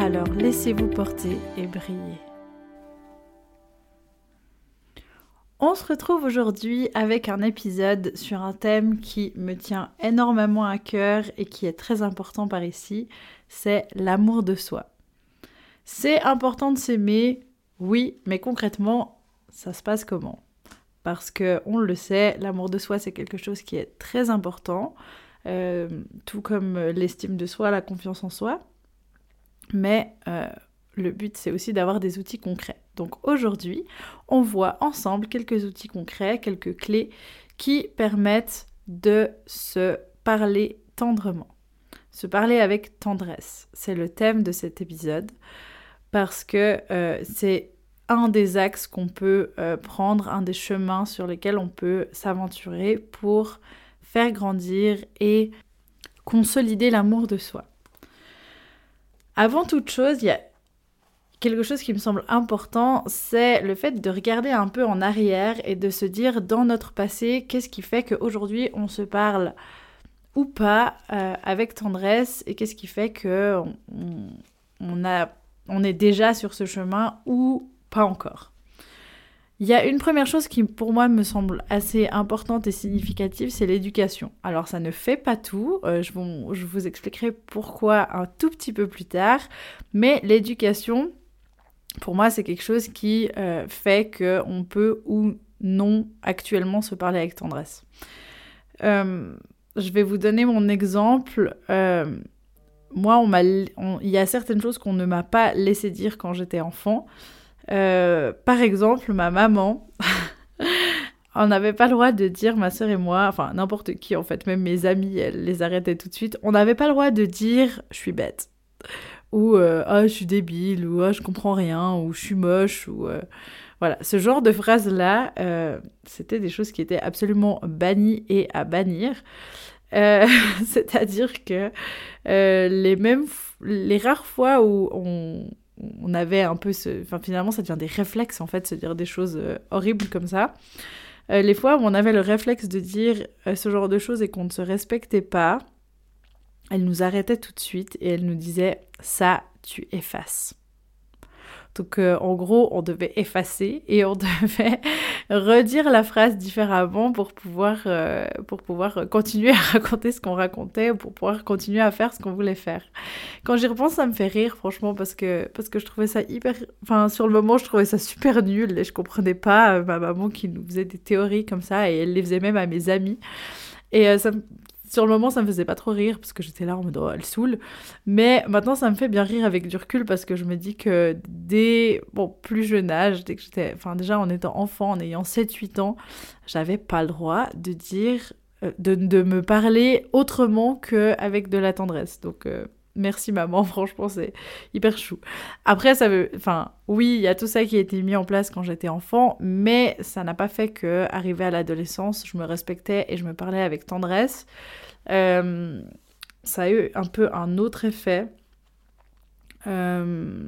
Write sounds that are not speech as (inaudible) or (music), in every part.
Alors laissez-vous porter et briller. On se retrouve aujourd'hui avec un épisode sur un thème qui me tient énormément à cœur et qui est très important par ici, c'est l'amour de soi. C'est important de s'aimer, oui, mais concrètement, ça se passe comment? Parce que on le sait, l'amour de soi c'est quelque chose qui est très important. Euh, tout comme l'estime de soi, la confiance en soi. Mais euh, le but, c'est aussi d'avoir des outils concrets. Donc aujourd'hui, on voit ensemble quelques outils concrets, quelques clés qui permettent de se parler tendrement. Se parler avec tendresse. C'est le thème de cet épisode parce que euh, c'est un des axes qu'on peut prendre, un des chemins sur lesquels on peut s'aventurer pour faire grandir et consolider l'amour de soi. Avant toute chose, il y a quelque chose qui me semble important, c'est le fait de regarder un peu en arrière et de se dire dans notre passé, qu'est-ce qui fait qu'aujourd'hui on se parle ou pas euh, avec tendresse et qu'est-ce qui fait que on, a, on est déjà sur ce chemin ou pas encore. Il y a une première chose qui pour moi me semble assez importante et significative, c'est l'éducation. Alors ça ne fait pas tout, euh, je, vous, expliquerai pourquoi un tout petit peu plus tard, mais l'éducation, pour moi, c'est quelque chose qui euh, fait qu'on peut ou non actuellement se parler avec tendresse. Euh, je vais vous donner mon exemple. moi, il y a certaines choses qu'on ne m'a pas laissé dire quand j'étais enfant. Euh, par exemple, ma maman, (laughs) on n'avait pas le droit de dire, ma soeur et moi, enfin n'importe qui en fait, même mes amis, elles les arrêtaient tout de suite, on n'avait pas le droit de dire je suis bête, ou euh, ah je suis débile, ou ah je comprends rien, ou je suis moche, ou euh, voilà, ce genre de phrases-là, c'était des choses qui étaient absolument bannies et à bannir. (laughs) C'est-à-dire que les mêmes, les rares fois où on, on avait un peu ce... Finalement, ça devient des réflexes, en fait, se dire des choses euh, horribles comme ça. Euh, les fois où on avait le réflexe de dire euh, ce genre de choses et qu'on ne se respectait pas, elle nous arrêtait tout de suite et elle nous disait ça, tu effaces. Donc euh, en gros, on devait effacer et on (laughs) devait redire la phrase différemment pour pouvoir, euh, pour pouvoir continuer à raconter ce qu'on racontait, pour pouvoir continuer à faire ce qu'on voulait faire. Quand j'y repense, ça me fait rire franchement parce que, parce que je trouvais ça hyper... Enfin, sur le moment, je trouvais ça super nul et je comprenais pas euh, ma maman qui nous faisait des théories comme ça et elle les faisait même à mes amis. Et ça, sur le moment, ça me faisait pas trop rire parce que j'étais là en mode oh, elle saoule. Mais maintenant, ça me fait bien rire avec du recul parce que je me dis que dès bon, plus jeune âge, dès que j'étais. Déjà en étant enfant, en ayant 7-8 ans, j'avais pas le droit de dire. Euh, de, de, me parler autrement qu'avec de la tendresse. Donc. Euh, merci maman, (laughs) franchement c'est hyper chou. Après ça veut, enfin oui, il y a tout ça qui a été mis en place quand j'étais enfant, mais ça n'a pas fait que à l'adolescence, je me respectais et je me parlais avec tendresse. Euh, ça a eu un peu un autre effet euh,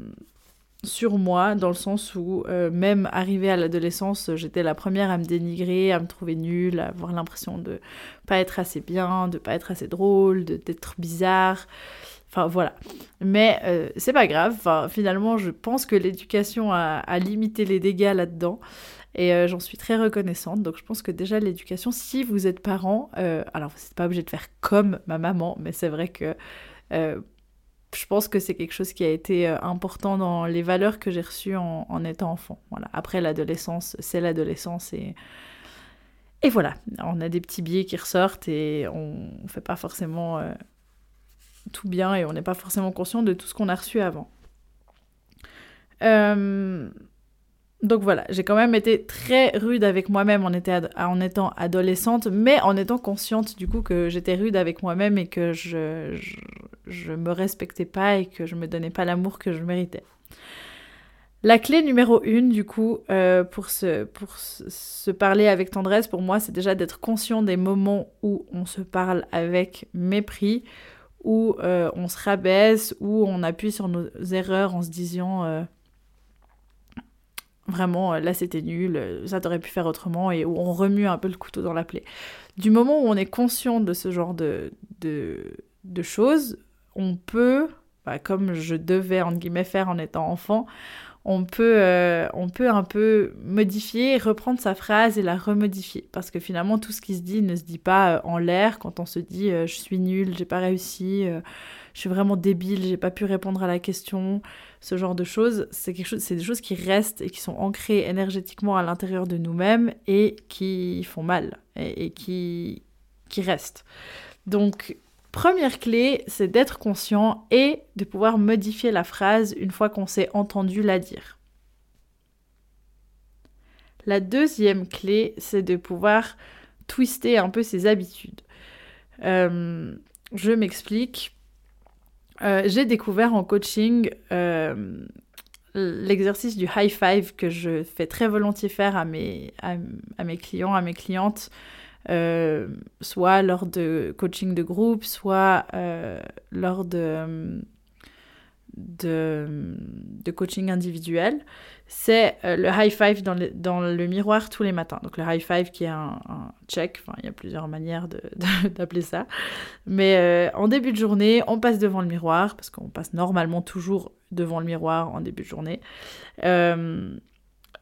sur moi, dans le sens où euh, même arrivé à l'adolescence, j'étais la première à me dénigrer, à me trouver nulle, à avoir l'impression de pas être assez bien, de pas être assez drôle, d'être bizarre. Enfin voilà. Mais euh, c'est pas grave. Enfin, finalement, je pense que l'éducation a, limité les dégâts là-dedans. Et euh, j'en suis très reconnaissante. Donc je pense que déjà l'éducation, si vous êtes parent, euh, alors vous n'êtes pas obligé de faire comme ma maman, mais c'est vrai que je pense que c'est quelque chose qui a été important dans les valeurs que j'ai reçues en, étant enfant. Voilà. Après l'adolescence, c'est l'adolescence et et voilà, on a des petits biais qui ressortent et on fait pas forcément tout bien et on n'est pas forcément conscient de tout ce qu'on a reçu avant. Euh, donc voilà, j'ai quand même été très rude avec moi-même en, étant adolescente, mais en étant consciente du coup que j'étais rude avec moi-même et que je, je me respectais pas et que je me donnais pas l'amour que je méritais. La clé numéro une, du coup, euh, pour, se, pour se parler avec tendresse, pour moi, c'est déjà d'être conscient des moments où on se parle avec mépris, où euh, on se rabaisse, où on appuie sur nos erreurs en se disant euh, vraiment là c'était nul, ça t'aurait pu faire autrement, et où on remue un peu le couteau dans la plaie. Du moment où on est conscient de ce genre de, de, choses, on peut, bah, comme je devais entre guillemets faire en étant enfant, on peut, euh, on peut un peu modifier, reprendre sa phrase et la remodifier. Parce que finalement, tout ce qui se dit ne se dit pas euh, en l'air. Quand on se dit euh, je suis nul, j'ai pas réussi, je suis vraiment débile, j'ai pas pu répondre à la question, ce genre de choses, c'est chose, des choses qui restent et qui sont ancrées énergétiquement à l'intérieur de nous-mêmes et qui font mal et, et qui, qui restent. Donc Première clé, c'est d'être conscient et de pouvoir modifier la phrase une fois qu'on s'est entendu la dire. La deuxième clé, c'est de pouvoir twister un peu ses habitudes. Euh, je m'explique. Euh, j'ai découvert en coaching euh, l'exercice du high five que je fais très volontiers faire à mes, à mes clients, à mes clientes euh, soit lors de coaching de groupe, soit euh, lors de, de, coaching individuel, c'est euh, le high five dans le, miroir tous les matins. Donc le high five qui est un, check, enfin il y a plusieurs manières (laughs) d'appeler ça. Mais en début de journée, on passe devant le miroir, parce qu'on passe normalement toujours devant le miroir en début de journée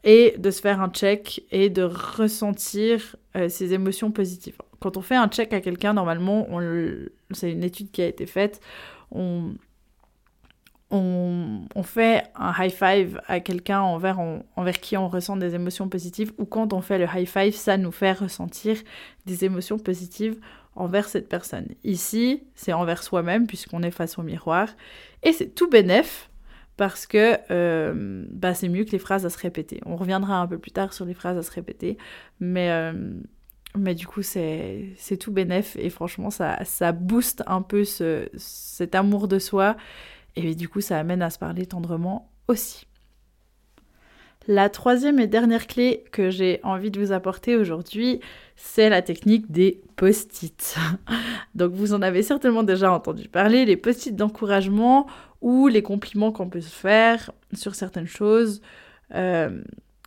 et de se faire un check et de ressentir euh, ses émotions positives. Quand on fait un check à quelqu'un, normalement, c'est une étude qui a été faite, on, on, fait un high five à quelqu'un envers, envers qui on ressent des émotions positives, ou quand on fait le high five, ça nous fait ressentir des émotions positives envers cette personne. Ici, c'est envers soi-même, puisqu'on est face au miroir, et c'est tout bénef parce que euh, bah, c'est mieux que les phrases à se répéter. On reviendra un peu plus tard sur les phrases à se répéter, mais, euh, du coup c'est tout bénef et franchement ça, ça booste un peu ce, cet amour de soi et du coup ça amène à se parler tendrement aussi. La troisième et dernière clé que j'ai envie de vous apporter aujourd'hui, c'est la technique des post-it. (laughs) Donc vous en avez certainement déjà entendu parler, les post-it d'encouragement ou les compliments qu'on peut se faire sur certaines choses euh,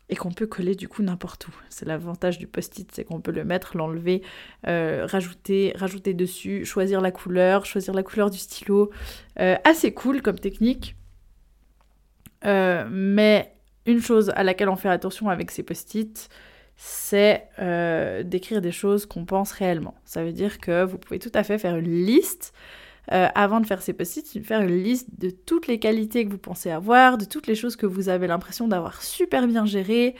et qu'on peut coller du coup n'importe où. C'est l'avantage du post-it, c'est qu'on peut le mettre, l'enlever, euh, rajouter, rajouter dessus, choisir la couleur, choisir la couleur du stylo. Euh, assez cool comme technique. mais une chose à laquelle on fait attention avec ces post-it, c'est d'écrire des choses qu'on pense réellement. Ça veut dire que vous pouvez tout à fait faire une liste euh, avant de faire ces post-it, faire une liste de toutes les qualités que vous pensez avoir, de toutes les choses que vous avez l'impression d'avoir super bien gérées,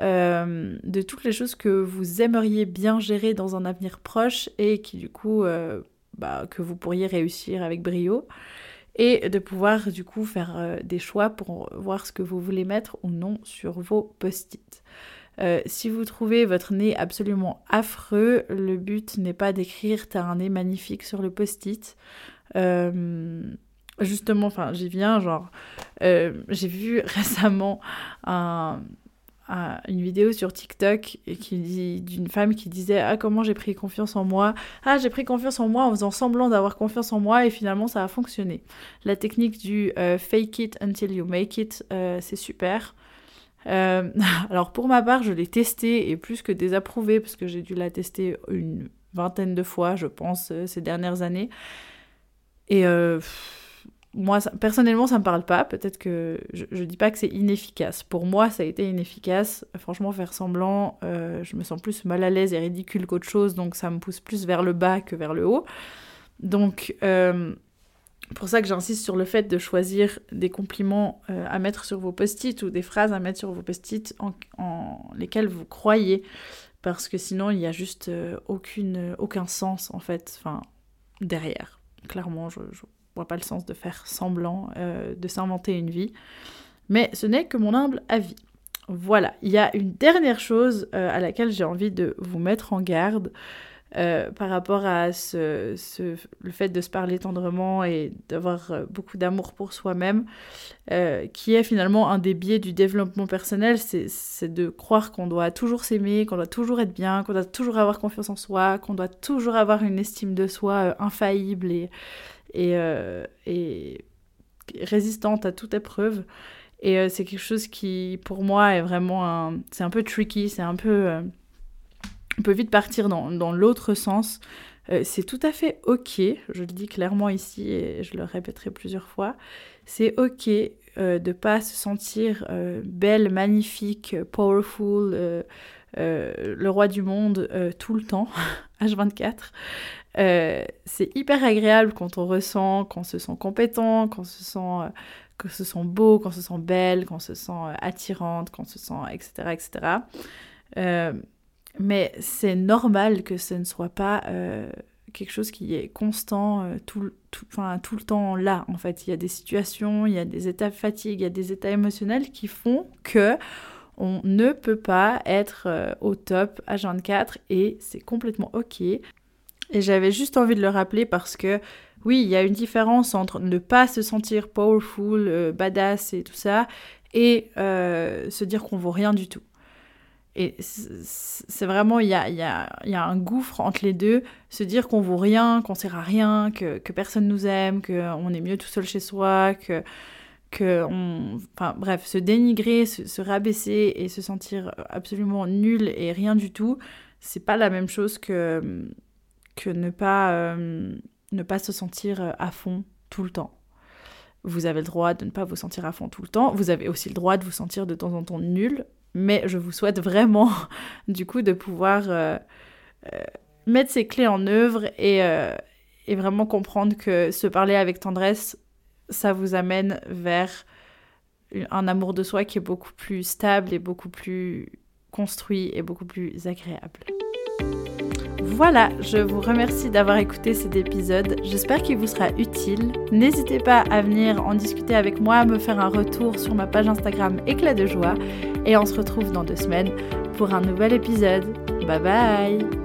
euh, de toutes les choses que vous aimeriez bien gérer dans un avenir proche et qui du coup euh, bah, que vous pourriez réussir avec brio et de pouvoir du coup faire des choix pour voir ce que vous voulez mettre ou non sur vos post-it. si vous trouvez votre nez absolument affreux, le but n'est pas d'écrire t'as un nez magnifique sur le post-it. Euh, justement, enfin, j'y viens, genre, euh, j'ai vu (laughs) récemment un, une vidéo sur TikTok d'une femme qui disait ah comment j'ai pris confiance en moi? Ah j'ai pris confiance en moi en faisant semblant d'avoir confiance en moi et finalement ça a fonctionné. La technique du euh, fake it until you make it c'est super. (laughs) Alors pour ma part je l'ai testé et plus que désapprouvé parce que j'ai dû la tester une vingtaine de fois je pense ces dernières années. Et euh, moi, personnellement, ça me parle pas. Peut-être que je, je dis pas que c'est inefficace. Pour moi, ça a été inefficace. Franchement, faire semblant, euh, je me sens plus mal à l'aise et ridicule qu'autre chose, donc ça me pousse plus vers le bas que vers le haut. Donc, euh, pour ça que j'insiste sur le fait de choisir des compliments à mettre sur vos post-it ou des phrases à mettre sur vos post-it en, lesquelles vous croyez. Parce que sinon, il n'y a juste aucun sens, en fait, derrière clairement, je, ne vois pas le sens de faire semblant euh, de s'inventer une vie. Mais ce n'est que mon humble avis. Voilà, il y a une dernière chose euh, à laquelle j'ai envie de vous mettre en garde. Euh, par rapport à ce, le fait de se parler tendrement et d'avoir euh, beaucoup d'amour pour soi-même, euh, qui est finalement un des biais du développement personnel, c'est de croire qu'on doit toujours s'aimer, qu'on doit toujours être bien, qu'on doit toujours avoir confiance en soi, qu'on doit toujours avoir une estime de soi infaillible et, et, et, résistante à toute épreuve. Et c'est quelque chose qui, pour moi, est vraiment un... C'est un peu tricky, c'est un peu on peut vite partir dans, l'autre sens. Euh, c'est tout à fait ok, je le dis clairement ici et je le répéterai plusieurs fois, c'est ok euh, de pas se sentir euh, belle, magnifique, powerful, le roi du monde tout le temps, (laughs) H24. c'est hyper agréable quand on ressent qu'on se sent compétent, qu'on se sent, se sent beau, qu'on se sent belle, qu'on se sent attirante, qu'on se sent etc. etc. Mais c'est normal que ce ne soit pas euh, quelque chose qui est constant euh, tout, tout, tout, le temps là. En fait, il y a des situations, il y a des états de fatigue, il y a des états émotionnels qui font que on ne peut pas être euh, au top à 24 et c'est complètement ok. Et j'avais juste envie de le rappeler parce que oui, il y a une différence entre ne pas se sentir powerful, badass et tout ça, et se dire qu'on vaut rien du tout. Et c'est vraiment, il y a, un gouffre entre les deux. Se dire qu'on vaut rien, qu'on sert à rien, que, personne nous aime, qu'on est mieux tout seul chez soi, que, enfin bref, se dénigrer, se, rabaisser et se sentir absolument nul et rien du tout, c'est pas la même chose que, euh, ne pas se sentir à fond tout le temps. Vous avez le droit de ne pas vous sentir à fond tout le temps. Vous avez aussi le droit de vous sentir de temps en temps nul. Mais je vous souhaite vraiment, (laughs) du coup, de pouvoir euh, euh, mettre ces clés en œuvre et, euh, et, vraiment comprendre que se parler avec tendresse, ça vous amène vers un amour de soi qui est beaucoup plus stable et beaucoup plus construit et beaucoup plus agréable. Voilà, je vous remercie d'avoir écouté cet épisode. J'espère qu'il vous sera utile. N'hésitez pas à venir en discuter avec moi, me faire un retour sur ma page Instagram Éclat de joie. Et on se retrouve dans deux semaines pour un nouvel épisode. Bye bye